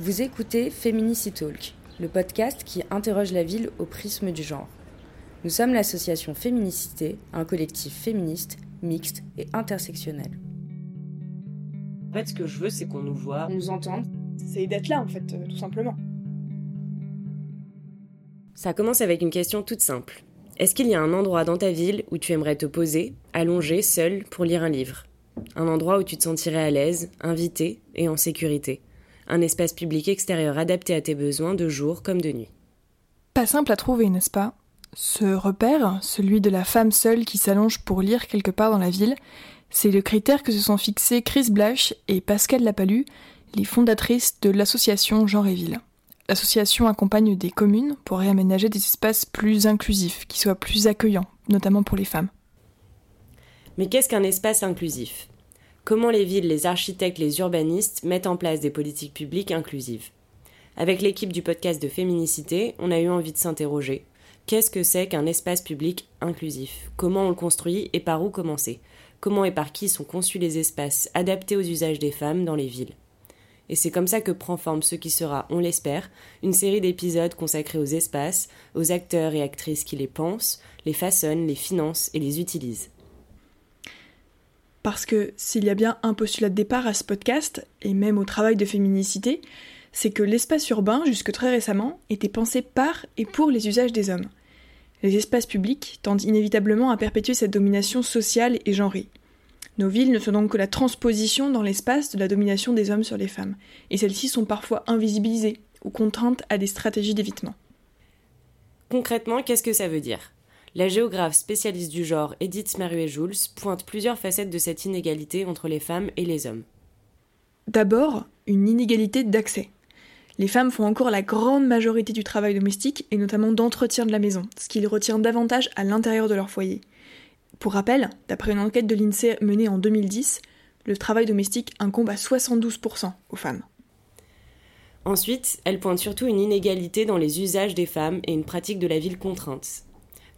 Vous écoutez Feminicity Talk, le podcast qui interroge la ville au prisme du genre. Nous sommes l'association Féminicité, un collectif féministe, mixte et intersectionnel. En fait, ce que je veux, c'est qu'on nous voit. On nous entende. C'est d'être là, en fait, euh, tout simplement. Ça commence avec une question toute simple. Est-ce qu'il y a un endroit dans ta ville où tu aimerais te poser, allongé, seul, pour lire un livre? Un endroit où tu te sentirais à l'aise, invité et en sécurité? Un espace public extérieur adapté à tes besoins de jour comme de nuit. Pas simple à trouver, n'est-ce pas? Ce repère, celui de la femme seule qui s'allonge pour lire quelque part dans la ville, c'est le critère que se sont fixés Chris Blash et Pascal Lapalu, les fondatrices de l'association Genre et Ville. L'association accompagne des communes pour réaménager des espaces plus inclusifs, qui soient plus accueillants, notamment pour les femmes. Mais qu'est-ce qu'un espace inclusif? Comment les villes, les architectes, les urbanistes mettent en place des politiques publiques inclusives Avec l'équipe du podcast de Féminicité, on a eu envie de s'interroger. Qu'est-ce que c'est qu'un espace public inclusif? Comment on le construit et par où commencer? Comment et par qui sont conçus les espaces adaptés aux usages des femmes dans les villes? Et c'est comme ça que prend forme ce qui sera, on l'espère, une série d'épisodes consacrés aux espaces, aux acteurs et actrices qui les pensent, les façonnent, les financent et les utilisent. Parce que s'il y a bien un postulat de départ à ce podcast, et même au travail de féminicité, c'est que l'espace urbain, jusque très récemment, était pensé par et pour les usages des hommes. Les espaces publics tendent inévitablement à perpétuer cette domination sociale et genrée. Nos villes ne sont donc que la transposition dans l'espace de la domination des hommes sur les femmes, et celles-ci sont parfois invisibilisées ou contraintes à des stratégies d'évitement. Concrètement, qu'est-ce que ça veut dire? La géographe spécialiste du genre Edith Maruet-Jules pointe plusieurs facettes de cette inégalité entre les femmes et les hommes. D'abord, une inégalité d'accès. Les femmes font encore la grande majorité du travail domestique et notamment d'entretien de la maison, ce qui les retient davantage à l'intérieur de leur foyer. Pour rappel, d'après une enquête de l'INSEE menée en 2010, le travail domestique incombe à 72% aux femmes. Ensuite, elle pointe surtout une inégalité dans les usages des femmes et une pratique de la ville contrainte.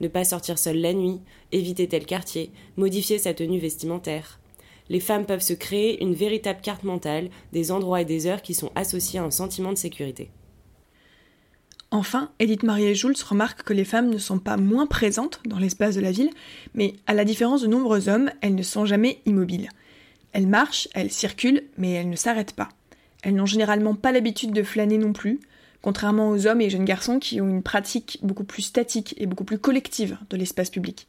Ne pas sortir seule la nuit, éviter tel quartier, modifier sa tenue vestimentaire. Les femmes peuvent se créer une véritable carte mentale des endroits et des heures qui sont associés à un sentiment de sécurité. Enfin, Edith Marie-Jules remarque que les femmes ne sont pas moins présentes dans l'espace de la ville, mais à la différence de nombreux hommes, elles ne sont jamais immobiles. Elles marchent, elles circulent, mais elles ne s'arrêtent pas. Elles n'ont généralement pas l'habitude de flâner non plus, contrairement aux hommes et jeunes garçons qui ont une pratique beaucoup plus statique et beaucoup plus collective de l'espace public.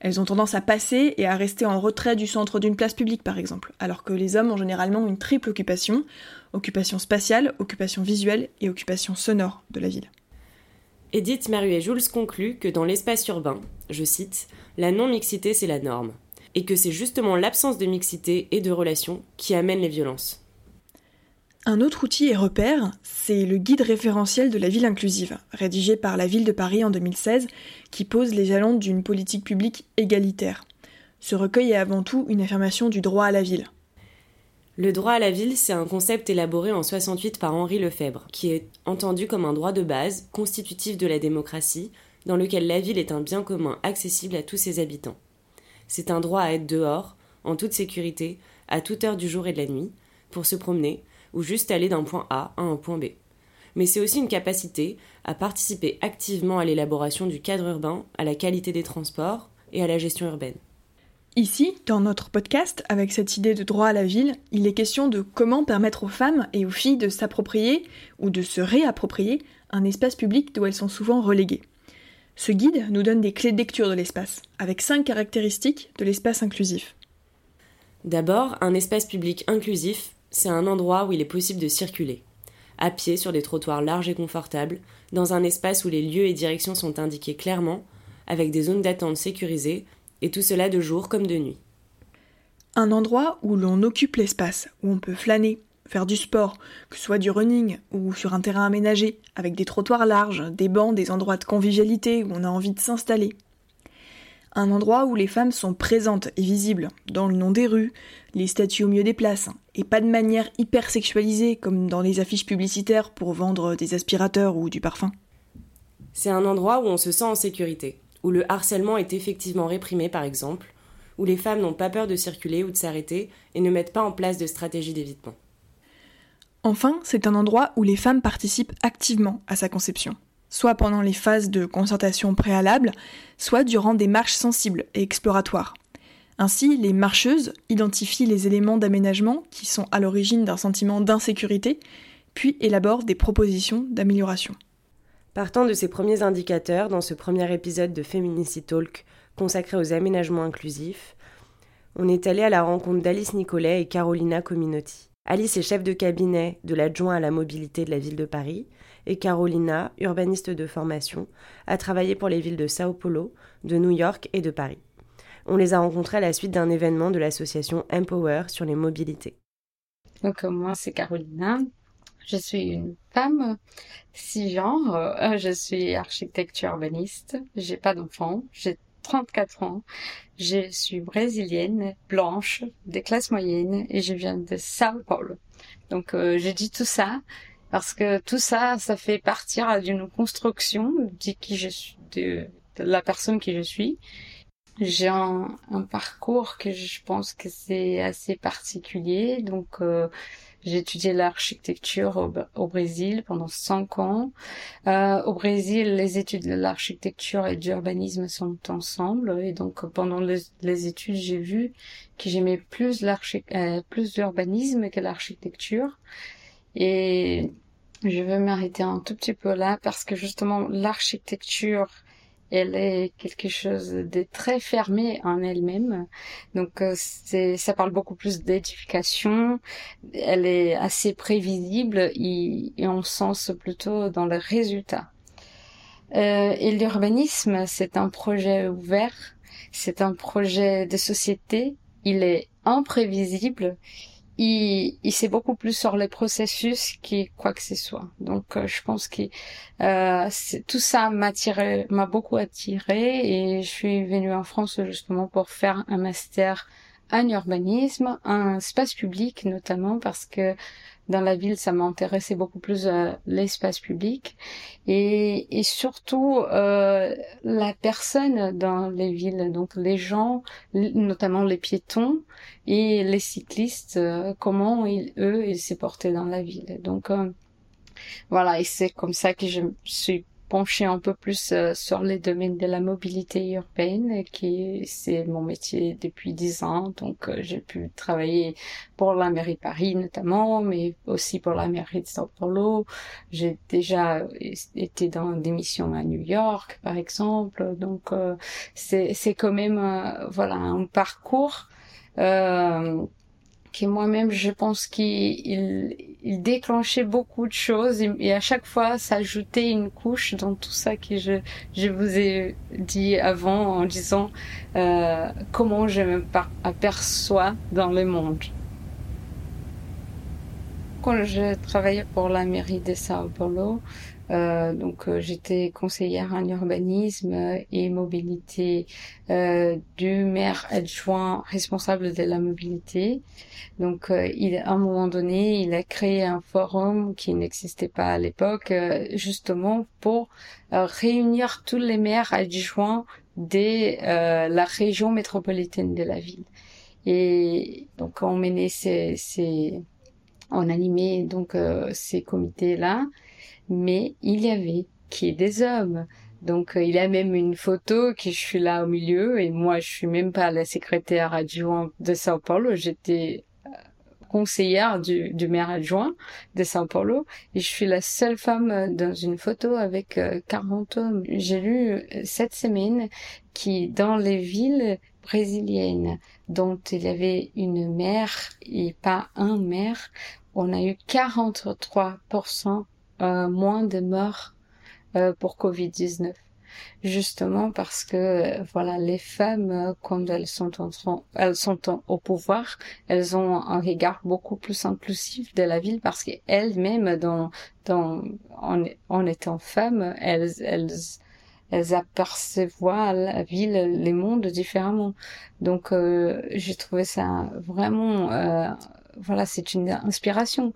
Elles ont tendance à passer et à rester en retrait du centre d'une place publique par exemple, alors que les hommes ont généralement une triple occupation, occupation spatiale, occupation visuelle et occupation sonore de la ville. Edith Maruet-Jules conclut que dans l'espace urbain, je cite, la non-mixité c'est la norme, et que c'est justement l'absence de mixité et de relations qui amène les violences. Un autre outil et repère, c'est le guide référentiel de la ville inclusive, rédigé par la ville de Paris en 2016, qui pose les jalons d'une politique publique égalitaire. Ce recueil est avant tout une affirmation du droit à la ville. Le droit à la ville, c'est un concept élaboré en 68 par Henri Lefebvre, qui est entendu comme un droit de base, constitutif de la démocratie, dans lequel la ville est un bien commun accessible à tous ses habitants. C'est un droit à être dehors, en toute sécurité, à toute heure du jour et de la nuit, pour se promener, ou juste aller d'un point A à un point B. Mais c'est aussi une capacité à participer activement à l'élaboration du cadre urbain, à la qualité des transports et à la gestion urbaine. Ici, dans notre podcast, avec cette idée de droit à la ville, il est question de comment permettre aux femmes et aux filles de s'approprier ou de se réapproprier un espace public d'où elles sont souvent reléguées. Ce guide nous donne des clés de lecture de l'espace, avec cinq caractéristiques de l'espace inclusif. D'abord, un espace public inclusif, c'est un endroit où il est possible de circuler, à pied sur des trottoirs larges et confortables, dans un espace où les lieux et directions sont indiqués clairement, avec des zones d'attente sécurisées et tout cela de jour comme de nuit. Un endroit où l'on occupe l'espace, où on peut flâner, faire du sport, que ce soit du running ou sur un terrain aménagé, avec des trottoirs larges, des bancs, des endroits de convivialité où on a envie de s'installer. Un endroit où les femmes sont présentes et visibles, dans le nom des rues, les statues au milieu des places, et pas de manière hyper sexualisée comme dans les affiches publicitaires pour vendre des aspirateurs ou du parfum. C'est un endroit où on se sent en sécurité, où le harcèlement est effectivement réprimé par exemple, où les femmes n'ont pas peur de circuler ou de s'arrêter et ne mettent pas en place de stratégies d'évitement. Enfin, c'est un endroit où les femmes participent activement à sa conception, soit pendant les phases de concertation préalable, soit durant des marches sensibles et exploratoires. Ainsi, les marcheuses identifient les éléments d'aménagement qui sont à l'origine d'un sentiment d'insécurité, puis élaborent des propositions d'amélioration. Partant de ces premiers indicateurs, dans ce premier épisode de Feminicity Talk consacré aux aménagements inclusifs, on est allé à la rencontre d'Alice Nicolet et Carolina Cominotti. Alice est chef de cabinet de l'adjoint à la mobilité de la ville de Paris et Carolina, urbaniste de formation, a travaillé pour les villes de Sao Paulo, de New York et de Paris. On les a rencontrés à la suite d'un événement de l'association Empower sur les mobilités. Donc moi c'est Carolina, je suis une femme cisgenre, euh, je suis architecte urbaniste, j'ai pas d'enfant, j'ai 34 ans, je suis brésilienne, blanche, des classes moyennes et je viens de Sao Paulo. Donc euh, j'ai dit tout ça parce que tout ça, ça fait partir d'une construction de qui je suis, de la personne qui je suis j'ai un, parcours que je pense que c'est assez particulier. Donc, euh, j'ai étudié l'architecture au, Brésil pendant cinq ans. Euh, au Brésil, les études de l'architecture et d'urbanisme sont ensemble. Et donc, pendant les, études, j'ai vu que j'aimais plus euh, l'urbanisme que l'architecture. Et je veux m'arrêter un tout petit peu là parce que justement, l'architecture elle est quelque chose de très fermé en elle-même. Donc euh, c'est, ça parle beaucoup plus d'édification. Elle est assez prévisible et, on sent plutôt dans le résultat. Euh, et l'urbanisme, c'est un projet ouvert, c'est un projet de société. Il est imprévisible il, il sait beaucoup plus sur les processus qui quoi que ce soit. Donc euh, je pense que euh, tout ça m'a m'a beaucoup attiré et je suis venue en France justement pour faire un master en urbanisme, un espace public notamment parce que dans la ville, ça m'intéressait beaucoup plus euh, l'espace public et, et surtout euh, la personne dans les villes, donc les gens, notamment les piétons et les cyclistes, euh, comment ils, eux ils s'est portés dans la ville. Donc euh, voilà, et c'est comme ça que je suis pencher un peu plus euh, sur les domaines de la mobilité urbaine, qui c'est mon métier depuis dix ans. Donc euh, j'ai pu travailler pour la mairie de Paris notamment, mais aussi pour la mairie de Sao Paulo. J'ai déjà été dans des missions à New York, par exemple. Donc euh, c'est c'est quand même voilà un parcours. Euh, qui moi-même, je pense qu'il il, déclenchait beaucoup de choses et, à chaque fois, ça ajoutait une couche dans tout ça que je, je vous ai dit avant en disant euh, comment je me aperçois dans le monde. Quand je travaillais pour la mairie de Sao Paulo, euh, donc euh, j'étais conseillère en urbanisme et mobilité euh, du maire adjoint responsable de la mobilité. Donc euh, il, à un moment donné, il a créé un forum qui n'existait pas à l'époque, justement pour réunir tous les maires adjoints de la région métropolitaine de la ville. Et donc on menait ces, ces on animait donc ces comités là mais il y avait qui est des hommes. Donc euh, il y a même une photo que je suis là au milieu et moi je suis même pas la secrétaire adjointe de Sao Paulo, j'étais euh, conseillère du, du maire adjoint de Sao Paulo et je suis la seule femme euh, dans une photo avec 40 hommes. J'ai lu cette semaine qui dans les villes brésiliennes dont il y avait une mère et pas un maire, on a eu 43% euh, moins de morts euh, pour Covid-19 justement parce que euh, voilà les femmes quand elles sont en, elles sont au pouvoir elles ont un regard beaucoup plus inclusif de la ville parce qu'elles-mêmes dans dans en, en étant femmes elles elles elles apercevoient la ville, les mondes différemment. Donc, j'ai trouvé ça vraiment euh, voilà, c'est une inspiration.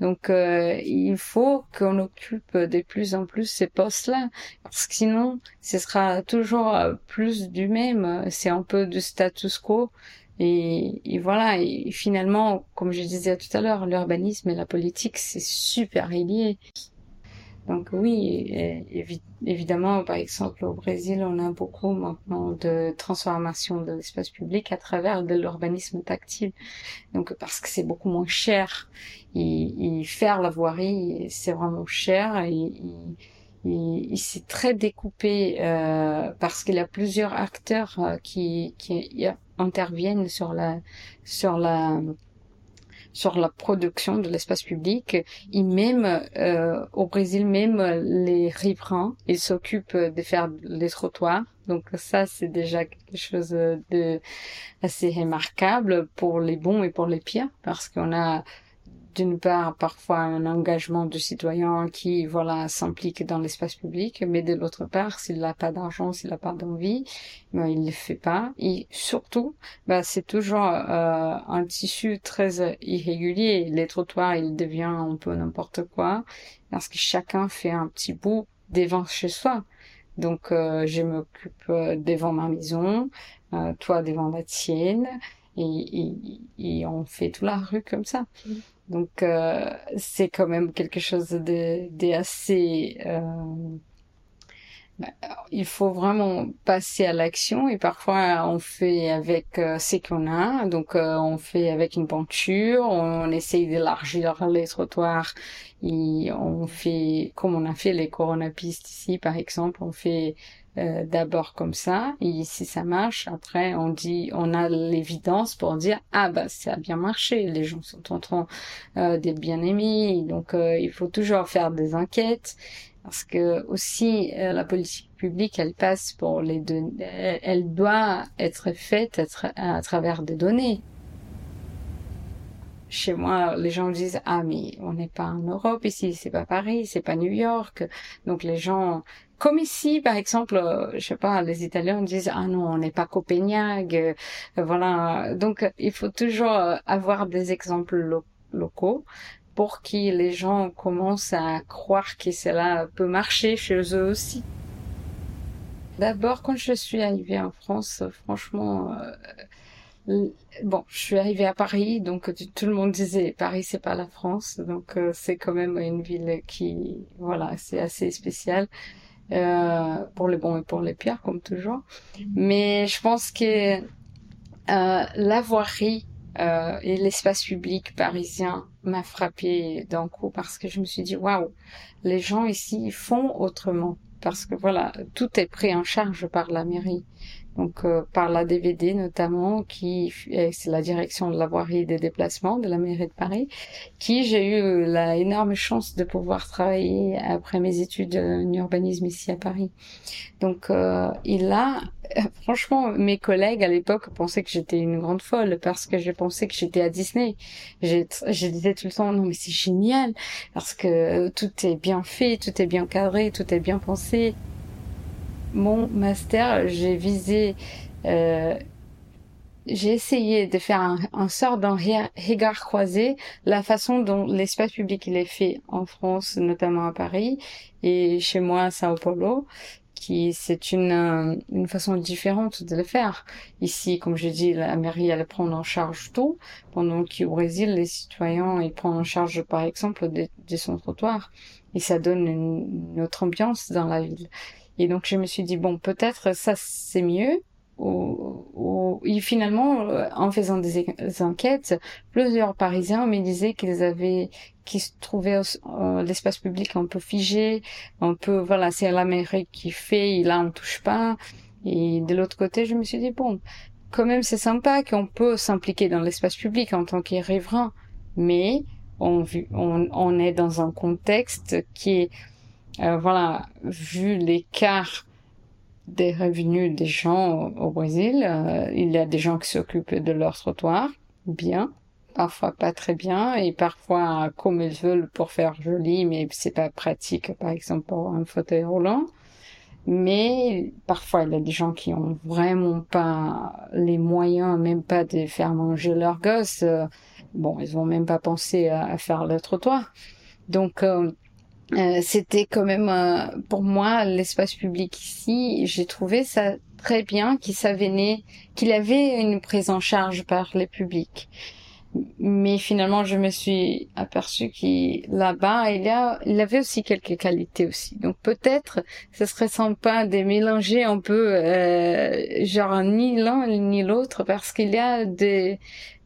Donc, euh, il faut qu'on occupe de plus en plus ces postes-là, parce que sinon, ce sera toujours euh, plus du même. C'est un peu du status quo. Et, et, voilà, et finalement, comme je disais tout à l'heure, l'urbanisme et la politique, c'est super lié. Donc oui, évidemment, par exemple, au Brésil, on a beaucoup maintenant de transformation de l'espace public à travers de l'urbanisme tactile. Donc parce que c'est beaucoup moins cher. Et, faire la voirie, c'est vraiment cher. Et, il s'est très découpé euh, parce qu'il y a plusieurs acteurs euh, qui, qui interviennent sur la sur la sur la production de l'espace public. Et même euh, au Brésil même les riverains ils s'occupent de faire les trottoirs. Donc ça c'est déjà quelque chose de assez remarquable pour les bons et pour les pires parce qu'on a d'une part parfois un engagement du citoyen qui voilà s'implique dans l'espace public, mais de l'autre part s'il n'a pas d'argent, s'il n'a pas d'envie, ben, il ne le fait pas. Et surtout, ben, c'est toujours euh, un tissu très irrégulier. Les trottoirs, il devient un peu n'importe quoi parce que chacun fait un petit bout devant chez soi. Donc euh, je m'occupe euh, devant ma maison, toi devant la tienne, et, et, on fait toute la rue comme ça. Mmh. Donc euh, c'est quand même quelque chose de, assez... Euh, bah, il faut vraiment passer à l'action et parfois on fait avec euh, ce qu'on a. Donc on fait avec une peinture, on essaye d'élargir les trottoirs et on fait comme on a fait les coronapistes ici par exemple, on fait euh, d'abord comme ça et si ça marche après on dit on a l'évidence pour dire ah bah ça a bien marché les gens sont en train euh, d'être bien aimés donc euh, il faut toujours faire des enquêtes parce que aussi la politique publique elle passe pour les données elle doit être faite à travers des données chez moi, les gens disent ah mais on n'est pas en Europe ici, c'est pas Paris, c'est pas New York. Donc les gens, comme ici par exemple, euh, je sais pas, les Italiens disent ah non on n'est pas Copenhague, euh, voilà. Donc il faut toujours euh, avoir des exemples locaux pour que les gens commencent à croire que cela peut marcher chez eux aussi. D'abord, quand je suis arrivée en France, franchement, bon, je suis arrivée à Paris, donc tout le monde disait Paris c'est pas la France, donc c'est quand même une ville qui, voilà, c'est assez spécial euh, pour les bons et pour les pires comme toujours. Mais je pense que euh, la voirie euh, et l'espace public parisien m'a frappé d'un coup parce que je me suis dit waouh, les gens ici font autrement. Parce que voilà, tout est pris en charge par la mairie donc euh, par la DVD notamment, qui c'est la direction de la voirie et des déplacements de la mairie de Paris, qui j'ai eu la énorme chance de pouvoir travailler après mes études en urbanisme ici à Paris. Donc euh, il a, franchement, mes collègues à l'époque pensaient que j'étais une grande folle parce que je pensais que j'étais à Disney. Je, disais tout le temps non mais c'est génial parce que tout est bien fait, tout est bien cadré, tout est bien pensé mon master, j'ai visé, euh, j'ai essayé de faire un, un sort d'un regard croisé, la façon dont l'espace public il est fait en France, notamment à Paris, et chez moi à Sao Paulo, qui c'est une, euh, une façon différente de le faire. Ici, comme je dis, la mairie elle prend en charge tout, pendant qu'au Brésil, les citoyens ils prennent en charge par exemple des, son trottoirs, et ça donne une autre ambiance dans la ville. Et donc je me suis dit bon peut-être ça c'est mieux. Ou, et finalement, euh, en faisant des, enquêtes, plusieurs Parisiens me disaient qu'ils avaient, qu'ils trouvaient euh, l'espace public un peu figé, un peu voilà, c'est l'Amérique qui fait, et là on touche pas. Et de l'autre côté, je me suis dit bon, quand même c'est sympa qu'on peut s'impliquer dans l'espace public en tant qu'écrivain, mais on, on, on est dans un contexte qui est euh, voilà, vu l'écart des revenus des gens au, Brésil, euh, il y a des gens qui s'occupent de leur trottoir, bien, parfois pas très bien, et parfois comme ils veulent pour faire joli, mais c'est pas pratique, par exemple pour un fauteuil roulant. Mais parfois, il y a des gens qui ont vraiment pas les moyens, même pas de faire manger leurs gosses. Euh, bon, ils vont même pas penser à, faire le trottoir. Donc, euh, c'était quand même euh, pour moi l'espace public ici j'ai trouvé ça très bien qu'il qu'il avait une prise en charge par les publics. Mais finalement je me suis aperçu qu'il là-bas il a il avait aussi quelques qualités aussi. Donc peut-être ce serait sympa de mélanger un peu euh, genre ni l'un ni l'autre parce qu'il y a des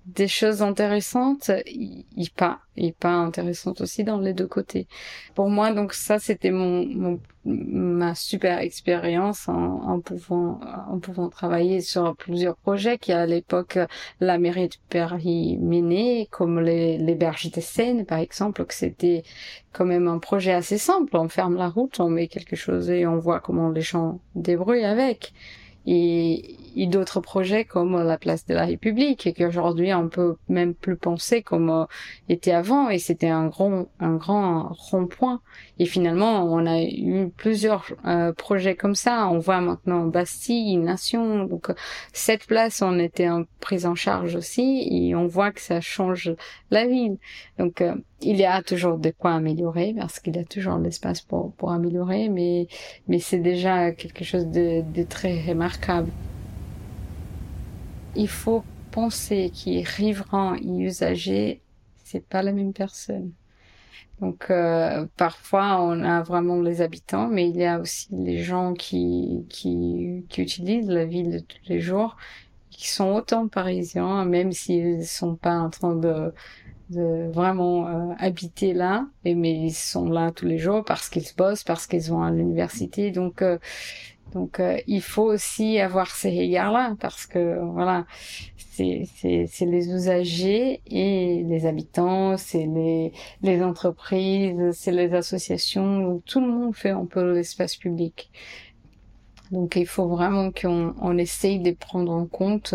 des choses intéressantes, il, pas, il pas intéressante aussi dans les deux côtés. Pour moi, donc ça, c'était mon, mon, ma super expérience en, en, pouvant en pouvant travailler sur plusieurs projets qui à l'époque la mairie de Paris comme les, les berges des Seine, par exemple, que c'était quand même un projet assez simple. On ferme la route, on met quelque chose et on voit comment les gens débrouillent avec et, et d'autres projets comme la place de la République et qu'aujourd'hui on peut même plus penser comme euh, était avant et c'était un grand un grand rond-point. Et finalement on a eu plusieurs euh, projets comme ça. On voit maintenant Bastille Nation. Donc cette place on était en prise en charge aussi et on voit que ça change la ville. Donc euh, il y a toujours de quoi améliorer parce qu'il y a toujours l'espace pour, pour améliorer, mais, mais c'est déjà quelque chose de, de très remarquable. Il faut penser que riverains et usagers, c'est pas la même personne. Donc euh, parfois on a vraiment les habitants, mais il y a aussi les gens qui, qui, qui utilisent la ville de tous les jours, qui sont autant parisiens, même s'ils sont pas en train de de vraiment euh, habiter là, et, mais ils sont là tous les jours parce qu'ils bossent, parce qu'ils vont à l'université. Donc, euh, donc euh, il faut aussi avoir ces regards-là parce que voilà, c'est les usagers et les habitants, c'est les les entreprises, c'est les associations, donc tout le monde fait un peu l'espace public. Donc il faut vraiment qu'on on essaye de prendre en compte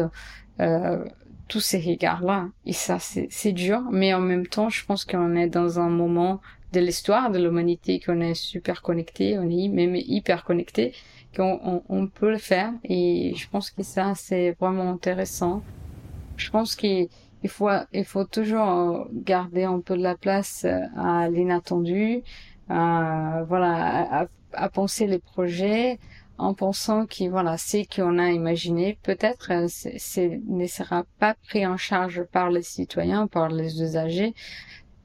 euh, tous ces regards-là. Et ça, c'est dur, mais en même temps, je pense qu'on est dans un moment de l'histoire de l'humanité qu'on est super connecté, on est même hyper connecté, qu'on on, peut le faire. Et je pense que ça, c'est vraiment intéressant. Je pense qu'il faut, il faut toujours garder un peu de la place à l'inattendu, à, voilà, à, à penser les projets, en pensant que voilà, c'est qu'on a imaginé, peut-être euh, ne sera pas pris en charge par les citoyens, par les usagers,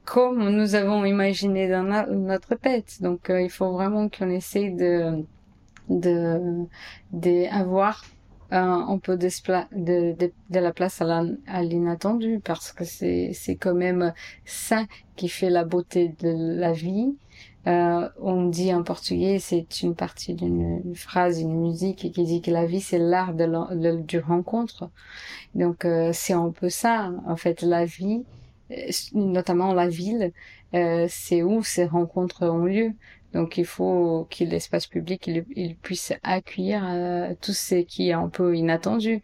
comme nous avons imaginé dans notre tête. Donc euh, il faut vraiment qu'on essaye de de d'avoir un peu de, de, de, la place à l'inattendu parce que c'est c'est quand même ça qui fait la beauté de la vie euh, on dit en portugais, c'est une partie d'une phrase, une musique qui dit que la vie c'est l'art de, du rencontre. Donc euh, c'est un peu ça, en fait, la vie, euh, notamment la ville, euh, c'est où ces rencontres ont lieu. Donc il faut que l'espace public il, il, puisse accueillir euh, tout ce qui est un peu inattendu.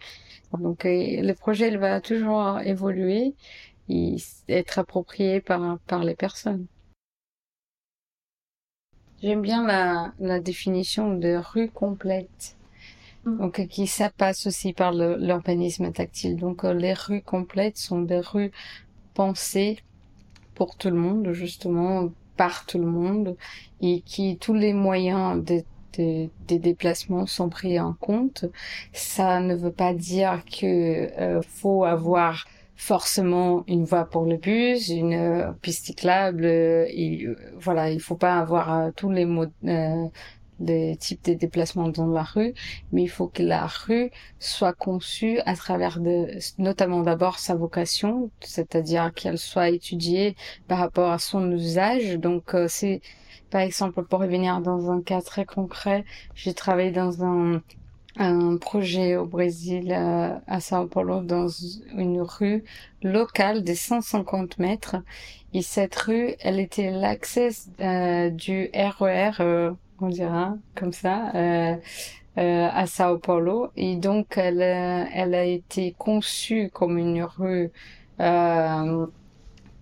Donc le projet il va toujours évoluer et être approprié par par les personnes. J'aime bien la, la définition de rue complète. Mm. Donc, qui ça passe aussi par l'urbanisme tactile. Donc, euh, les rues complètes sont des rues pensées pour tout le monde, justement, par tout le monde, et qui tous les moyens de des, des, déplacements sont pris en compte. Ça ne veut pas dire que euh, faut avoir forcément une voie pour le bus, une euh, piste cyclable. Euh, euh, voilà, il faut pas avoir tous les les types de déplacements dans la rue, mais il faut que la rue soit conçue à travers de, notamment d'abord sa vocation, c'est-à-dire qu'elle soit étudiée par rapport à son usage. Donc c'est, par exemple, pour revenir dans un cas très concret, j'ai travaillé dans un un projet au Brésil, euh, à Sao Paulo, dans une rue locale de 150 mètres. Et cette rue, elle était l'accès euh, du RER, e euh, on dira comme ça, à Sao Paulo. Et donc, elle, elle a été conçue comme une rue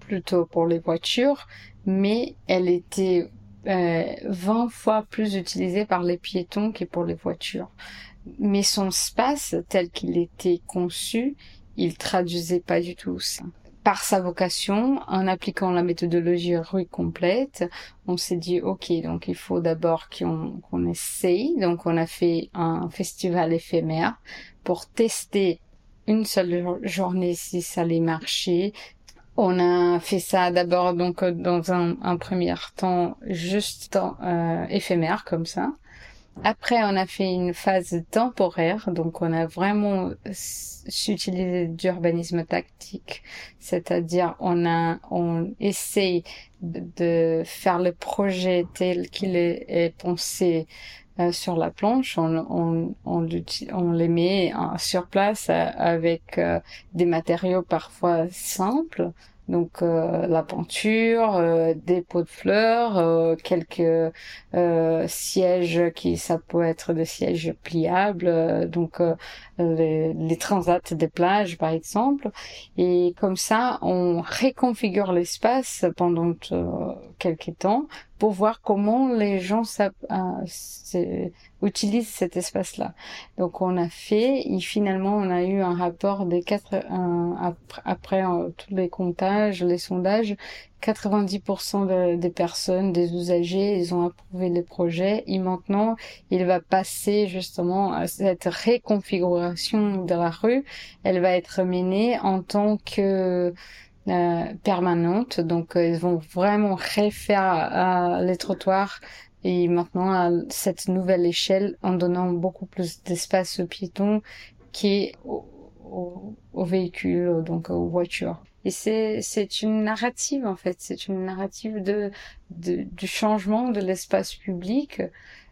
plutôt pour les voitures, mais elle était 20 fois plus utilisée par les piétons que pour les voitures mais son espace tel qu'il était conçu, il traduisait pas du tout ça. par sa vocation, en appliquant la méthodologie rue complète, on s'est dit ok, donc il faut d'abord qu'on essaye. Donc on a fait un festival éphémère pour tester une seule journée si ça allait marcher. On a fait ça d'abord donc dans un, premier temps juste euh, éphémère comme ça. Après, on a fait une phase temporaire, donc on a vraiment utilisé d'urbanisme tactique, c'est-à-dire on a, on essaye de faire le projet tel qu'il est, pensé euh, sur la planche, on, on, on, on les met sur place euh, avec euh, des matériaux parfois simples, donc euh, la peinture, euh, des pots de fleurs, euh, quelques sièges qui ça peut être des sièges pliables, donc les, les, transats des plages par exemple. Et comme ça, on réconfigure l'espace pendant quelques temps pour voir comment les gens utilisent cet espace-là. Donc on a fait et finalement on a eu un rapport des quatre après, euh, tous les comptages, les sondages, 90% des personnes, des usagers, ils ont approuvé le projet et maintenant il va passer justement à cette réconfiguration de la rue. Elle va être menée en tant que euh, permanente. Donc, euh, ils vont vraiment refaire les trottoirs et maintenant à cette nouvelle échelle en donnant beaucoup plus d'espace aux piétons qui aux, véhicules, donc aux voitures. Et c'est c'est une narrative en fait, c'est une narrative de, de du changement de l'espace public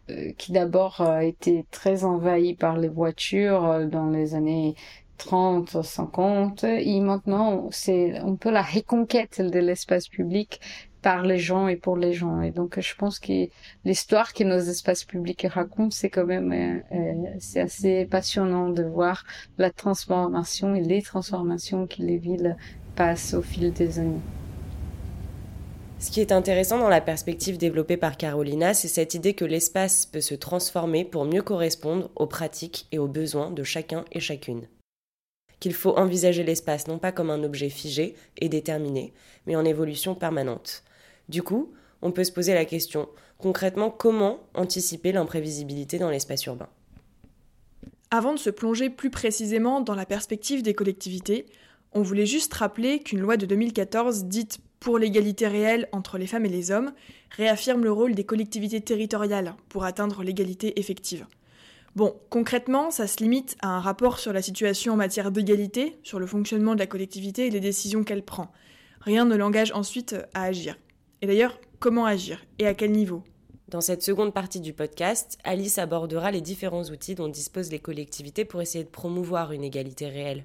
euh, qui d'abord a été très envahi par les voitures dans les années 30, 50, et maintenant c'est un peu la reconquête de l'espace public par les gens et pour les gens. Et donc je pense que l'histoire que nos espaces publics racontent, c'est quand même euh, euh, c'est assez passionnant de voir la transformation et les transformations que les villes passent au fil des années. Ce qui est intéressant dans la perspective développée par Carolina, c'est cette idée que l'espace peut se transformer pour mieux correspondre aux pratiques et aux besoins de chacun et chacune. Qu'il faut envisager l'espace non pas comme un objet figé et déterminé, mais en évolution permanente. Du coup, on peut se poser la question, concrètement, comment anticiper l'imprévisibilité dans l'espace urbain? Avant de se plonger plus précisément dans la perspective des collectivités, on voulait juste rappeler qu'une loi de 2014 dite pour l'égalité réelle entre les femmes et les hommes réaffirme le rôle des collectivités territoriales pour atteindre l'égalité effective. Bon, concrètement, ça se limite à un rapport sur la situation en matière d'égalité, sur le fonctionnement de la collectivité et les décisions qu'elle prend. Rien ne l'engage ensuite à agir. Et d'ailleurs, comment agir et à quel niveau? Dans cette seconde partie du podcast, Alice abordera les différents outils dont disposent les collectivités pour essayer de promouvoir une égalité réelle.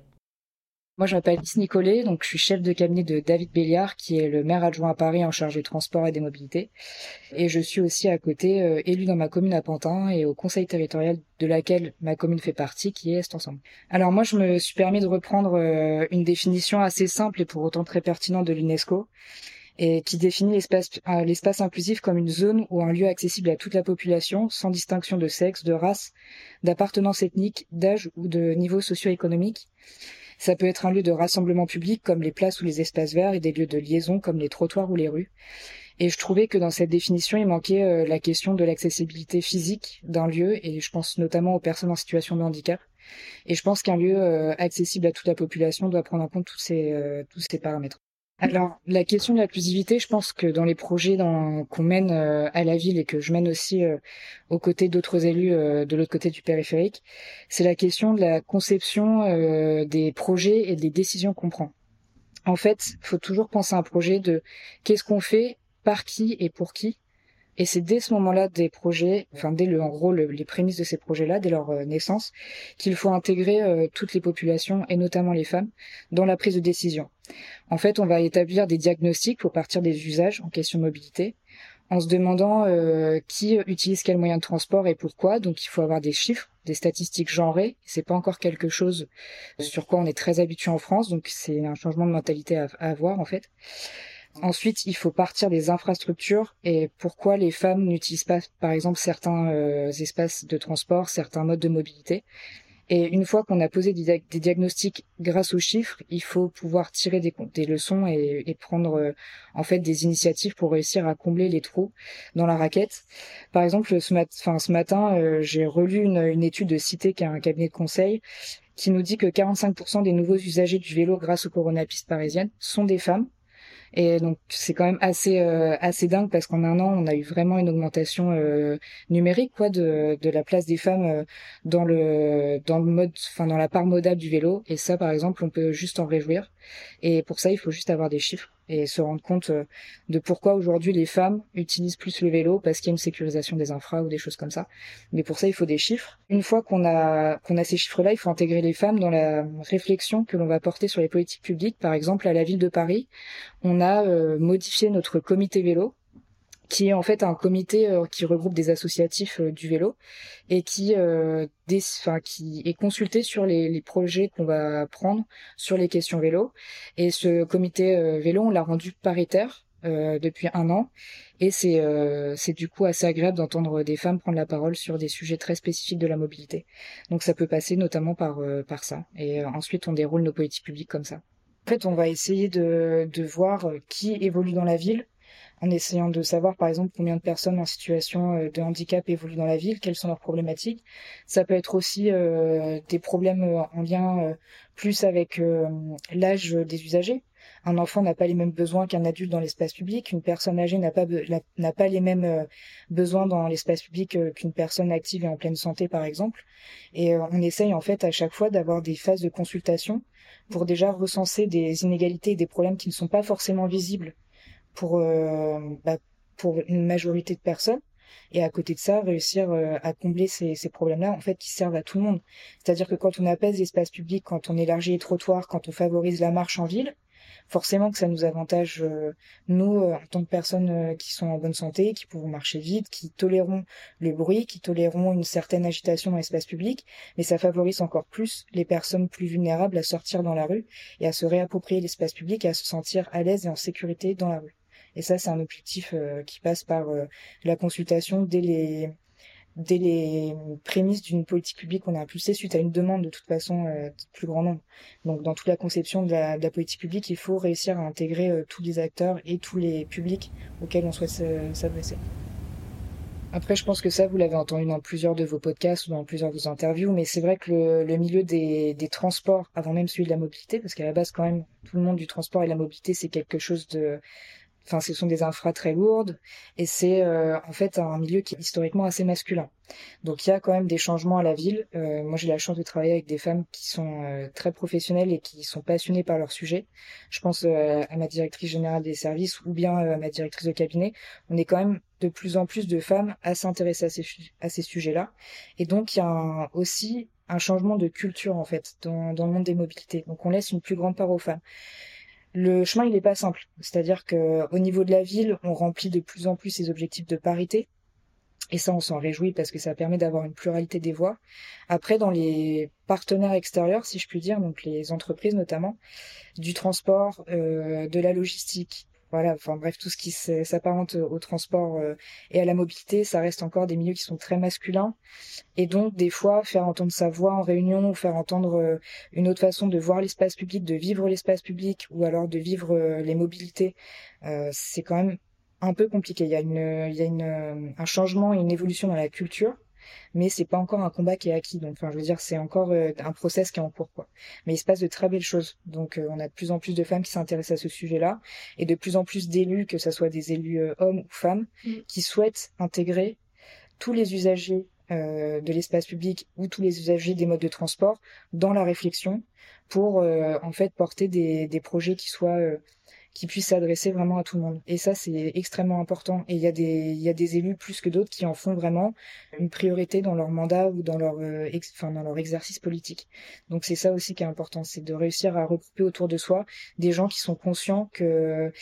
Moi, je m'appelle Alice Nicolet, donc je suis chef de cabinet de David Béliard, qui est le maire adjoint à Paris en charge des transports et des mobilités. Et je suis aussi à côté euh, élu dans ma commune à Pantin et au conseil territorial de laquelle ma commune fait partie, qui est Est Ensemble. Alors moi, je me suis permis de reprendre euh, une définition assez simple et pour autant très pertinente de l'UNESCO, et qui définit l'espace euh, l'espace inclusif comme une zone ou un lieu accessible à toute la population sans distinction de sexe, de race, d'appartenance ethnique, d'âge ou de niveau socio-économique. Ça peut être un lieu de rassemblement public comme les places ou les espaces verts et des lieux de liaison comme les trottoirs ou les rues. Et je trouvais que dans cette définition, il manquait euh, la question de l'accessibilité physique d'un lieu, et je pense notamment aux personnes en situation de handicap. Et je pense qu'un lieu euh, accessible à toute la population doit prendre en compte tous ces, tous ces paramètres. Alors, la question de l'inclusivité, je pense que dans les projets qu'on mène euh, à la ville et que je mène aussi euh, aux côtés d'autres élus euh, de l'autre côté du périphérique, c'est la question de la conception des projets et des décisions qu'on prend. En fait, faut toujours penser à un projet de qu'est-ce qu'on fait, par qui et pour qui, et c'est dès ce moment-là des projets, enfin dès le, en gros les prémices de ces projets-là, dès leur euh, naissance, qu'il faut intégrer euh, toutes les populations et notamment les femmes dans la prise de décision. En fait, on va établir des diagnostics pour partir des usages en question de mobilité, en se demandant euh, qui utilise quel moyen de transport et pourquoi. Donc il faut avoir des chiffres, des statistiques genrées. C'est pas encore quelque chose sur quoi on est très habitué en France, donc c'est un changement de mentalité à, à avoir en fait. Ensuite, il faut partir des infrastructures et pourquoi les femmes n'utilisent pas, par exemple, certains euh, espaces de transport, certains modes de mobilité. Et une fois qu'on a posé des, diagnostics grâce aux chiffres, il faut pouvoir tirer des, leçons et, prendre euh, en fait des initiatives pour réussir à combler les trous dans la raquette. Par exemple, ce, mat ce matin, euh, j'ai relu une, une, étude de Cité, qui est un cabinet de conseil, qui nous dit que 45% des nouveaux usagers du vélo grâce aux coronapistes parisiennes sont des femmes. Et donc c'est quand même assez euh, assez dingue parce qu'en un an on a eu vraiment une augmentation euh, numérique quoi de, de la place des femmes euh, dans le dans le mode enfin dans la part modale du vélo. Et ça par exemple on peut juste en réjouir et pour ça il faut juste avoir des chiffres et se rendre compte euh, de pourquoi aujourd'hui les femmes utilisent plus le vélo parce qu'il y a une sécurisation des infras ou des choses comme ça. Mais pour ça, il faut des chiffres. Une fois qu'on a qu'on a ces chiffres-là, il faut intégrer les femmes dans la réflexion que l'on va porter sur les politiques publiques. Par exemple, à la ville de Paris, on a euh, modifié notre comité vélo qui est en fait un comité euh, qui regroupe des associatifs euh, du vélo et qui, euh, qui est consulté sur les, les projets qu'on va prendre sur les questions vélo. Et ce comité vélo, on l'a rendu paritaire depuis un an et c'est c'est du coup assez agréable d'entendre des femmes prendre la parole sur des sujets très spécifiques de la mobilité. Donc ça peut passer notamment par par ça et ensuite on déroule nos politiques publiques comme ça. En fait, on va essayer de de voir qui évolue dans la ville en essayant de savoir par exemple combien de personnes en situation euh, de handicap évoluent dans la ville, quelles sont leurs problématiques. Ça peut être aussi euh, des problèmes euh, en lien plus avec l'âge des usagers. Un enfant n'a pas les mêmes besoins qu'un adulte dans l'espace public. Une personne âgée n'a pas n'a pas les mêmes besoins dans l'espace public qu'une personne active et en pleine santé, par exemple. Et on essaye en fait à chaque fois d'avoir des phases de consultation pour déjà recenser des inégalités et des problèmes qui ne sont pas forcément visibles pour, euh, bah, pour une majorité de personnes et à côté de ça réussir euh, à combler ces, ces problèmes-là en fait qui servent à tout le monde. C'est-à-dire que quand on apaise l'espace public, quand on élargit les trottoirs, quand on favorise la marche en ville, forcément que ça nous avantage euh, nous en tant que personnes qui sont en bonne santé, qui pouvons marcher vite, qui tolérons le bruit, qui tolérons une certaine agitation dans l'espace public, mais ça favorise encore plus les personnes plus vulnérables à sortir dans la rue et à se réapproprier l'espace public et à se sentir à l'aise et en sécurité dans la rue. Et ça, c'est un objectif euh, qui passe par euh, la consultation dès les dès les prémices d'une politique publique qu'on a impulsée suite à une demande de toute façon euh, plus grand nombre. Donc dans toute la conception de la, politique publique, il faut réussir à intégrer euh, tous les acteurs et tous les publics auxquels on souhaite s'adresser. Après, je pense que ça, vous l'avez entendu dans plusieurs de vos podcasts ou dans plusieurs de vos interviews, mais c'est vrai que le, le milieu des, des, transports, avant même celui de la mobilité, parce qu'à la base, quand même, tout le monde du transport et de la mobilité, c'est quelque chose de, Enfin, ce sont des infras très lourdes et c'est euh, en fait un milieu qui est historiquement assez masculin. Donc il y a quand même des changements à la ville. Euh, moi j'ai la chance de travailler avec des femmes qui sont euh, très professionnelles et qui sont passionnées par leur sujet. Je pense à ma directrice générale des services ou bien à ma directrice de cabinet. On est quand même de plus en plus de femmes à s'intéresser à ces, à ces sujets-là. Et donc il y a aussi un changement de culture en fait dans, dans le monde des mobilités. Donc on laisse une plus grande part aux femmes. Le chemin, il n'est pas simple. C'est-à-dire que au niveau de la ville, on remplit de plus en plus ses objectifs de parité. Et ça, on s'en réjouit parce que ça permet d'avoir une pluralité des voix. Après, dans les partenaires extérieurs, si je puis dire, donc les entreprises notamment, du transport, euh, de la logistique, voilà, enfin bref, tout ce qui s'apparente au transport euh, et à la mobilité, ça reste encore des milieux qui sont très masculins. Et donc, des fois, faire entendre sa voix en réunion ou faire entendre euh, une autre façon de voir l'espace public, de vivre l'espace public ou alors de vivre euh, les mobilités, c'est quand même un peu compliqué. Il y a, une, il y a une, un changement et une évolution dans la culture mais c'est pas encore un combat qui est acquis. Donc, enfin, je veux dire, c'est encore euh, un process qui est en cours, quoi. Mais il se passe de très belles choses. Donc, euh, on a de plus en plus de femmes qui s'intéressent à ce sujet-là et de plus en plus d'élus, que ce soit des élus euh, hommes ou femmes, mm. qui souhaitent intégrer tous les usagers de l'espace public ou tous les usagers des modes de transport dans la réflexion pour en fait porter des, des projets qui soient qui puisse s'adresser vraiment à tout le monde. Et ça, c'est extrêmement important. Et il y a des, il y a des élus plus que d'autres qui en font vraiment une priorité dans leur mandat ou dans leur, euh, enfin, dans leur exercice politique. Donc c'est ça aussi qui est important, c'est de réussir à regrouper autour de soi des gens qui sont conscients que,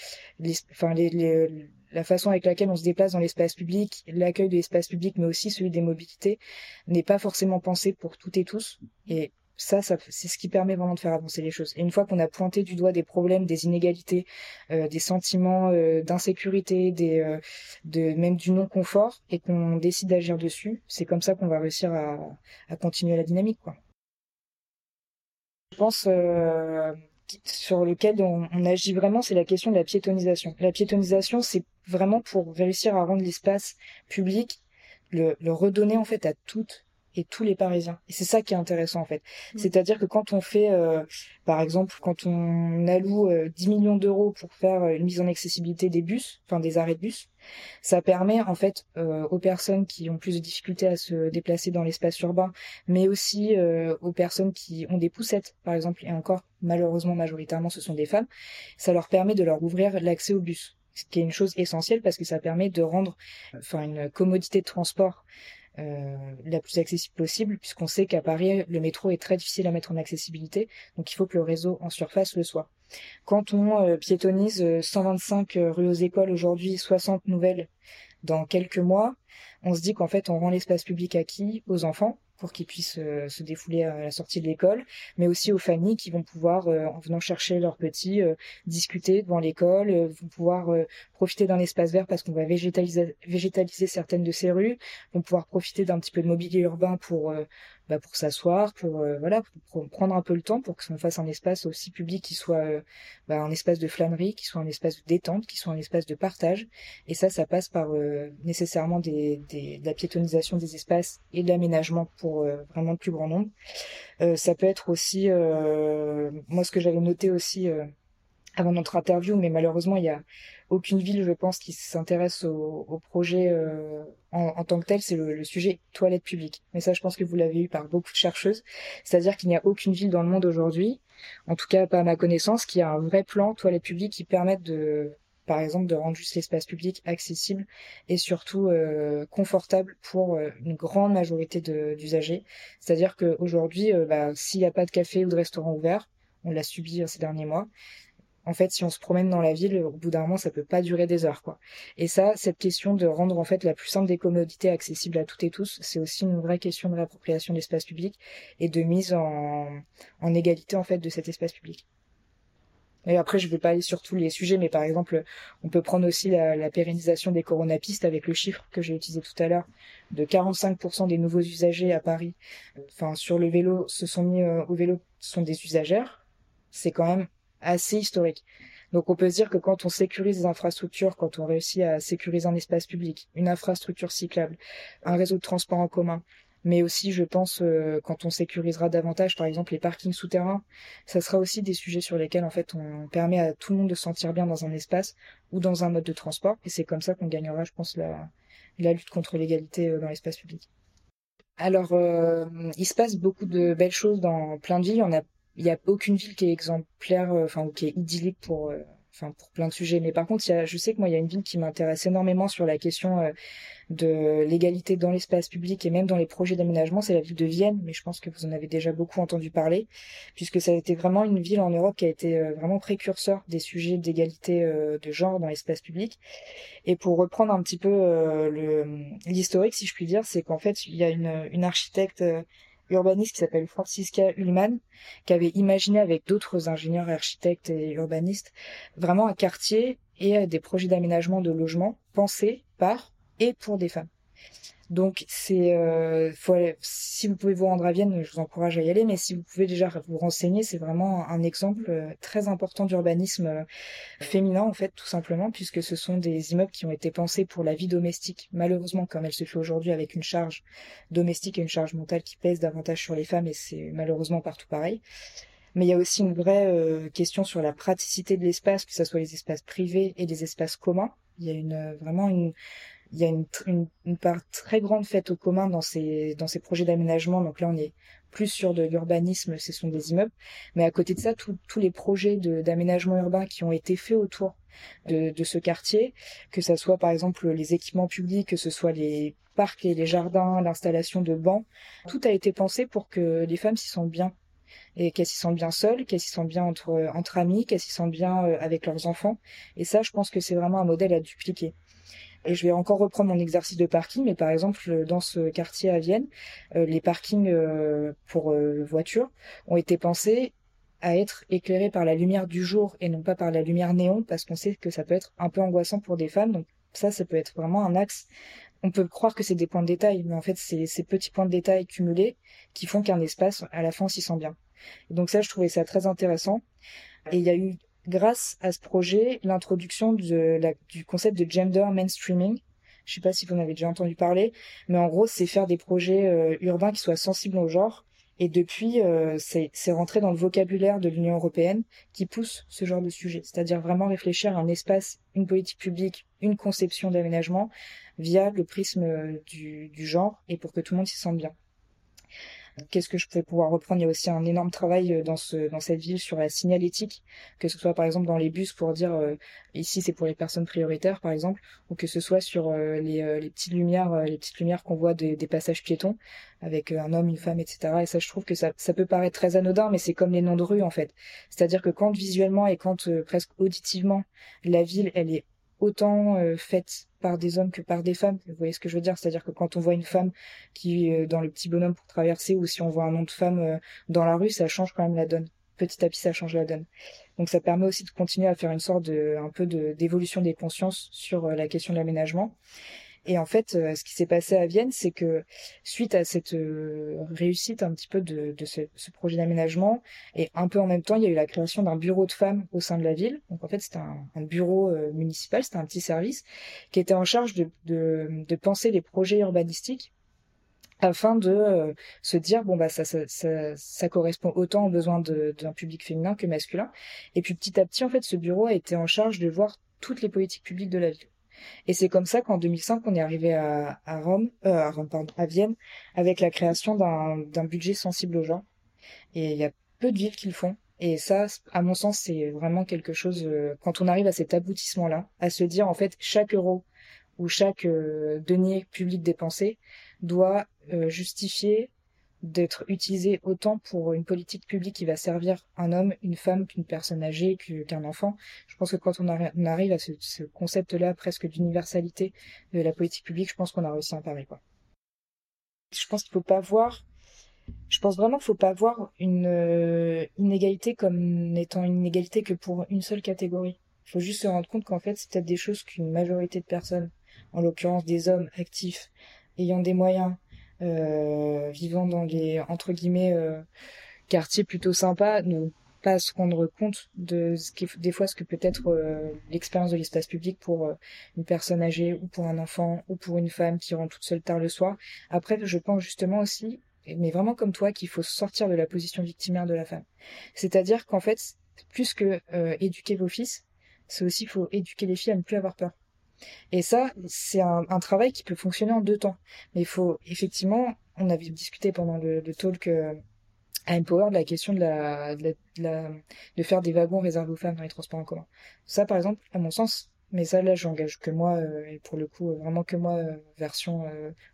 les, enfin, les, les la façon avec laquelle on se déplace dans l'espace public, l'accueil de l'espace public, mais aussi celui des mobilités, n'est pas forcément pensé pour toutes et tous. Et ça, c'est ce qui permet vraiment de faire avancer les choses. Et une fois qu'on a pointé du doigt des problèmes, des inégalités, euh, des sentiments euh, d'insécurité, des, euh, de même du non confort, et qu'on décide d'agir dessus, c'est comme ça qu'on va réussir à, à continuer la dynamique, quoi. je pense, sur lequel on, on agit vraiment, c'est la question de la piétonisation. La piétonisation, c'est vraiment pour réussir à rendre l'espace public, le, le redonner en fait à toutes et tous les Parisiens. Et c'est ça qui est intéressant en fait. Mm. C'est-à-dire que quand on fait, euh, par exemple, quand on alloue 10 euh, millions d'euros pour faire euh, une mise en accessibilité des bus, enfin des arrêts de bus, ça permet en fait aux personnes qui ont plus de difficultés à se déplacer dans l'espace urbain, mais aussi aux personnes qui ont des poussettes, par exemple, et encore malheureusement majoritairement ce sont des femmes, ça leur permet de leur ouvrir l'accès au bus ce qui est une chose essentielle parce que ça permet de rendre enfin une commodité de transport euh, la plus accessible possible, puisqu'on sait qu'à Paris, le métro est très difficile à mettre en accessibilité, donc il faut que le réseau en surface le soit. Quand on euh, piétonise 125 euh, rues aux écoles aujourd'hui, 60 nouvelles dans quelques mois, on se dit qu'en fait on rend l'espace public acquis aux enfants, pour qu'ils puissent euh, se défouler à la sortie de l'école, mais aussi aux familles qui vont pouvoir, euh, en venant chercher leurs petits, euh, discuter devant l'école, vont pouvoir profiter d'un espace vert parce qu'on va végétaliser, végétaliser certaines de ces rues, vont pouvoir profiter d'un petit peu de mobilier urbain pour bah, pour s'asseoir, pour euh, voilà, pour, prendre un peu le temps pour que ça fasse un espace aussi public qui soit euh, bah, un espace de flânerie, qui soit un espace de détente, qui soit un espace de partage. Et ça, ça passe par euh, nécessairement des, des, de la piétonisation des espaces et de l'aménagement pour vraiment le plus grand nombre. ça peut être aussi, moi ce que j'avais noté aussi avant notre interview, mais malheureusement, il y a aucune ville, je pense, qui s'intéresse au, projet euh, en, tant que tel. C'est le, sujet toilette publique. Mais ça, je pense que vous l'avez eu par beaucoup de chercheuses. C'est-à-dire qu'il n'y a aucune ville dans le monde aujourd'hui, en tout cas pas à ma connaissance, qui a un vrai plan toilette publique qui permette de, par exemple, de rendre juste l'espace public accessible et surtout euh, confortable pour euh, une grande majorité d'usagers. C'est-à-dire qu'aujourd'hui, euh, bah, s'il n'y a pas de café ou de restaurant ouvert, on l'a subi ces derniers mois, en fait, si on se promène dans la ville, au bout d'un moment, ça peut pas durer des heures, quoi. Et ça, cette question de rendre en fait la plus simple des commodités accessible à toutes et tous, c'est aussi une vraie question de réappropriation de l'espace public et de mise en, égalité en fait de cet espace public. Et après, je vais pas aller sur tous les sujets, mais par exemple, on peut prendre aussi la, pérennisation des coronapistes avec le chiffre que j'ai utilisé tout à l'heure de 45% des nouveaux usagers à Paris, enfin sur le vélo, se sont mis euh, au vélo, sont des usagères. C'est quand même assez historique. Donc on peut se dire que quand on sécurise les infrastructures, quand on réussit à sécuriser un espace public, une infrastructure cyclable, un réseau de transport en commun, mais aussi je pense euh, quand on sécurisera davantage par exemple les parkings souterrains, ça sera aussi des sujets sur lesquels en fait on permet à tout le monde de se sentir bien dans un espace ou dans un mode de transport et c'est comme ça qu'on gagnera je pense la, la lutte contre l'égalité euh, dans l'espace public. Alors, euh, il se passe beaucoup de belles choses dans plein de villes. A il n'y a aucune ville qui est exemplaire, euh, enfin, ou qui est idyllique pour, euh, enfin, pour plein de sujets. Mais par contre, y a, je sais que moi, il y a une ville qui m'intéresse énormément sur la question euh, de l'égalité dans l'espace public et même dans les projets d'aménagement, c'est la ville de Vienne. Mais je pense que vous en avez déjà beaucoup entendu parler, puisque ça a été vraiment une ville en Europe qui a été vraiment précurseur des sujets d'égalité de genre dans l'espace public. Et pour reprendre un petit peu l'historique, si je puis dire, c'est qu'en fait, il y a une, une architecte urbaniste qui s'appelle Francisca Ullmann, qui avait imaginé avec d'autres ingénieurs, architectes et urbanistes vraiment un quartier et des projets d'aménagement de logements pensés par et pour des femmes. Donc c'est, euh, si vous pouvez vous rendre à Vienne, je vous encourage à y aller, mais si vous pouvez déjà vous renseigner, c'est vraiment un exemple euh, très important d'urbanisme euh, féminin en fait, tout simplement, puisque ce sont des immeubles qui ont été pensés pour la vie domestique, malheureusement comme elle se fait aujourd'hui avec une charge domestique et une charge mentale qui pèse davantage sur les femmes, et c'est malheureusement partout pareil. Mais il y a aussi une vraie euh, question sur la praticité de l'espace, que ce soit les espaces privés et les espaces communs. Il y a une, vraiment une, il y a une, une, part très grande faite au commun dans ces, dans ces projets d'aménagement. Donc là, on est plus sur de l'urbanisme, ce sont des immeubles. Mais à côté de ça, tous les projets d'aménagement urbain qui ont été faits autour de, de ce quartier, que ce soit par exemple les équipements publics, que ce soit les parcs et les jardins, l'installation de bancs, tout a été pensé pour que les femmes s'y sentent bien et qu'elles s'y sentent bien seules, qu'elles s'y sentent bien entre, entre amis, qu'elles s'y sentent bien euh, avec leurs enfants. Et ça, je pense que c'est vraiment un modèle à dupliquer. Et je vais encore reprendre mon exercice de parking, mais par exemple, dans ce quartier à Vienne, euh, les parkings euh, pour euh, voitures ont été pensés à être éclairés par la lumière du jour et non pas par la lumière néon, parce qu'on sait que ça peut être un peu angoissant pour des femmes. Donc ça, ça peut être vraiment un axe. On peut croire que c'est des points de détail, mais en fait, c'est ces petits points de détail cumulés qui font qu'un espace, à la fin, s'y sent bien. donc ça, je trouvais ça très intéressant. Et il y a eu, grâce à ce projet, l'introduction du concept de gender mainstreaming. Je sais pas si vous en avez déjà entendu parler, mais en gros, c'est faire des projets euh, urbains qui soient sensibles au genre. Et depuis, euh, c'est rentré dans le vocabulaire de l'Union européenne qui pousse ce genre de sujet. C'est-à-dire vraiment réfléchir à un espace, une politique publique, une conception d'aménagement via le prisme euh, du genre et pour que tout le monde s'y sente bien. Qu'est-ce que je peux pouvoir reprendre Il y a aussi un énorme travail euh, dans ce dans cette ville sur la signalétique, que ce soit par exemple dans les bus pour dire euh, ici c'est pour les personnes prioritaires par exemple, ou que ce soit sur euh, les, petites lumières les petites lumières qu'on voit des, des, passages piétons avec un homme, une femme, etc. Et ça je trouve que ça ça peut paraître très anodin, mais c'est comme les noms de rue en fait. C'est-à-dire que quand visuellement et quand presque auditivement la ville elle est autant euh, faite par des hommes que par des femmes. Vous voyez ce que je veux dire? C'est-à-dire que quand on voit une femme qui est dans le petit bonhomme pour traverser, ou si on voit un nom de femme euh, dans la rue, ça change quand même la donne. Petit à petit, ça change la donne. Donc ça permet aussi de continuer à faire une sorte de un peu d'évolution des consciences sur euh, la question de l'aménagement. Et en fait, euh, ce qui s'est passé à Vienne, c'est que suite à cette euh, réussite un petit peu de, de ce, ce, projet d'aménagement, et un peu en même temps, il y a eu la création d'un bureau de femmes au sein de la ville. Donc en fait, c'était un, un, bureau euh, municipal, c'était un petit service qui était en charge de, de, de penser les projets urbanistiques afin de se dire bon bah ça, ça, ça, ça correspond autant aux besoins d'un public féminin que masculin et puis petit à petit en fait ce bureau a été en charge de voir toutes les politiques publiques de la ville et c'est comme ça qu'en 2005, on est arrivé à, Rome, euh, à Vienne, avec la création d'un budget sensible aux gens. Et il y a peu de villes qui le font. Et ça, à mon sens, c'est vraiment quelque chose, euh, quand on arrive à cet aboutissement-là, à se dire, en fait, chaque euro ou chaque euh, denier public dépensé doit justifier d'être utilisé autant pour une politique publique qui va servir un homme, une femme, qu'une personne âgée, qu'un enfant. Je pense que quand on, arrive à ce, concept-là presque d'universalité de la politique publique, je pense qu'on a réussi un pari. Je pense qu'il faut pas voir je pense vraiment qu'il faut pas voir une euh, inégalité comme n'étant une inégalité que pour une seule catégorie. Il faut juste se rendre compte qu'en fait, c'est peut-être des choses qu'une majorité de personnes, en l'occurrence des hommes actifs, ayant des moyens, vivant dans les entre guillemets euh, quartiers plutôt sympas, ne pas se rendre compte de ce qui des fois ce que peut être euh, l'expérience de l'espace public pour une personne âgée ou pour un enfant ou pour une femme qui rentre toute seule tard le soir. Après, je pense justement aussi, mais vraiment comme toi, qu'il faut sortir de la position victimaire de la femme. C'est-à-dire qu'en fait, plus que éduquer vos fils, c'est aussi faut éduquer les filles à ne plus avoir peur. Et ça, c'est un, travail qui peut fonctionner en deux temps. Mais il faut effectivement, on avait discuté pendant le, talk euh, à Empower de la question de la, de la, de faire des wagons réservés aux femmes dans les transports en commun. Ça, par exemple, à mon sens, mais ça là, j'engage que moi euh, et pour le coup, vraiment que moi, euh, version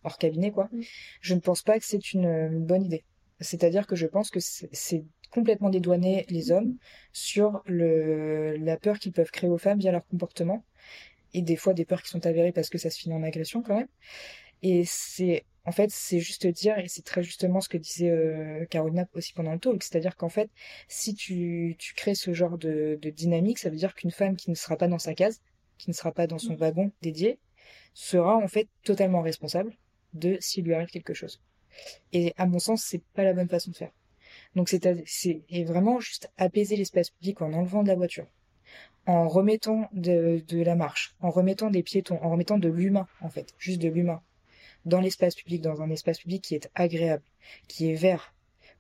hors cabinet quoi. Mm. Je ne pense pas que c'est une, une bonne idée. C'est-à-dire que je pense que c'est complètement dédouaner les hommes sur le, la peur qu'ils peuvent créer aux femmes via leur comportement et des fois des peurs qui sont avérées parce que ça se finit en agression quand même. Et c'est en fait c'est juste dire et c'est très justement ce que disait euh, Carolina aussi pendant le talk, c'est-à-dire qu'en fait si tu, tu crées ce genre de, de dynamique, ça veut dire qu'une femme qui ne sera pas dans sa case, qui ne sera pas dans son mm. wagon dédié, sera en fait totalement responsable de s'il lui arrive quelque chose. Et à mon sens, c'est pas la bonne façon de faire. Donc c'est et vraiment juste apaiser l'espace public en enlevant de la voiture, en remettant de, la marche, en remettant des piétons, en remettant de l'humain, en fait, juste de l'humain, dans l'espace public, dans un espace public qui est agréable, qui est vert,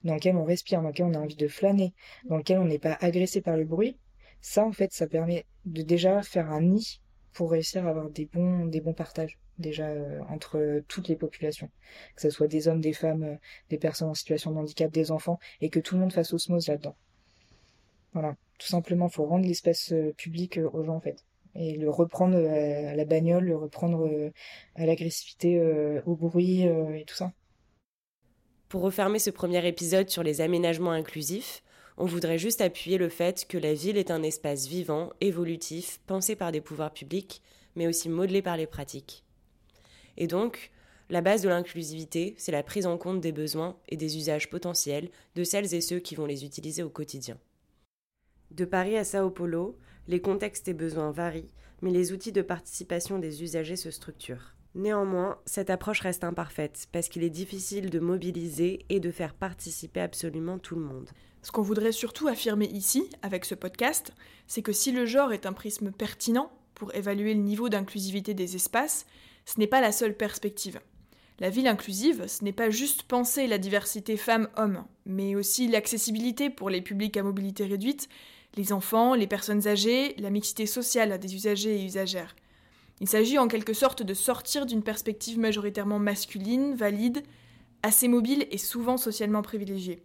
dans lequel on respire, dans lequel on a envie de flâner, dans lequel on n'est pas agressé par le bruit, ça, en fait, ça permet de déjà faire un nid pour réussir à avoir des bons, des bons partages, déjà, euh, entre toutes les populations. Que ce soit des hommes, des femmes, euh, des personnes en situation de handicap, des enfants, et que tout le monde fasse osmose là-dedans. Voilà. Tout simplement, faut rendre l'espace euh, public euh, aux gens en fait et le reprendre euh, à la bagnole, le reprendre à l'agressivité, au bruit et tout ça. Pour refermer ce premier épisode sur les aménagements inclusifs, on voudrait juste appuyer le fait que la ville est un espace vivant, évolutif, pensé par des pouvoirs publics, mais aussi modelé par les pratiques. Et donc, la base de l'inclusivité, c'est la prise en compte des besoins et des usages potentiels de celles et ceux qui vont les utiliser au quotidien. De Paris à Sao Paulo, les contextes et besoins varient, mais les outils de participation des usagers se structurent. Néanmoins, cette approche reste imparfaite parce qu'il est difficile de mobiliser et de faire participer absolument tout le monde. Ce qu'on voudrait surtout affirmer ici, avec ce podcast, c'est que si le genre est un prisme pertinent pour évaluer le niveau d'inclusivité des espaces, ce n'est pas la seule perspective. La ville inclusive, ce n'est pas juste penser la diversité femmes-hommes, mais aussi l'accessibilité pour les publics à mobilité réduite, les enfants, les personnes âgées, la mixité sociale des usagers et usagères. Il s'agit en quelque sorte de sortir d'une perspective majoritairement masculine, valide, assez mobile et souvent socialement privilégiée.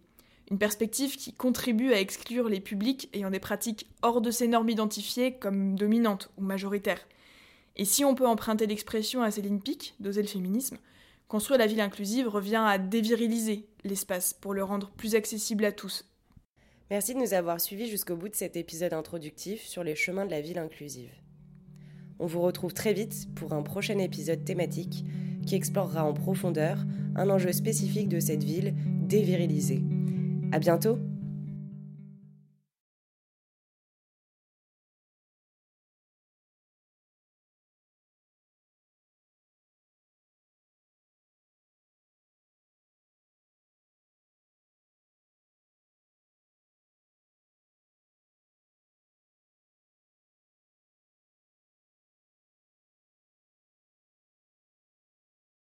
Une perspective qui contribue à exclure les publics ayant des pratiques hors de ces normes identifiées comme dominantes ou majoritaires. Et si on peut emprunter l'expression à Céline Pic, d'oser le féminisme, construire la ville inclusive revient à déviriliser l'espace pour le rendre plus accessible à tous. Merci de nous avoir suivis jusqu'au bout de cet épisode introductif sur les chemins de la ville inclusive. On vous retrouve très vite pour un prochain épisode thématique qui explorera en profondeur un enjeu spécifique de cette ville dévirilisée. À bientôt!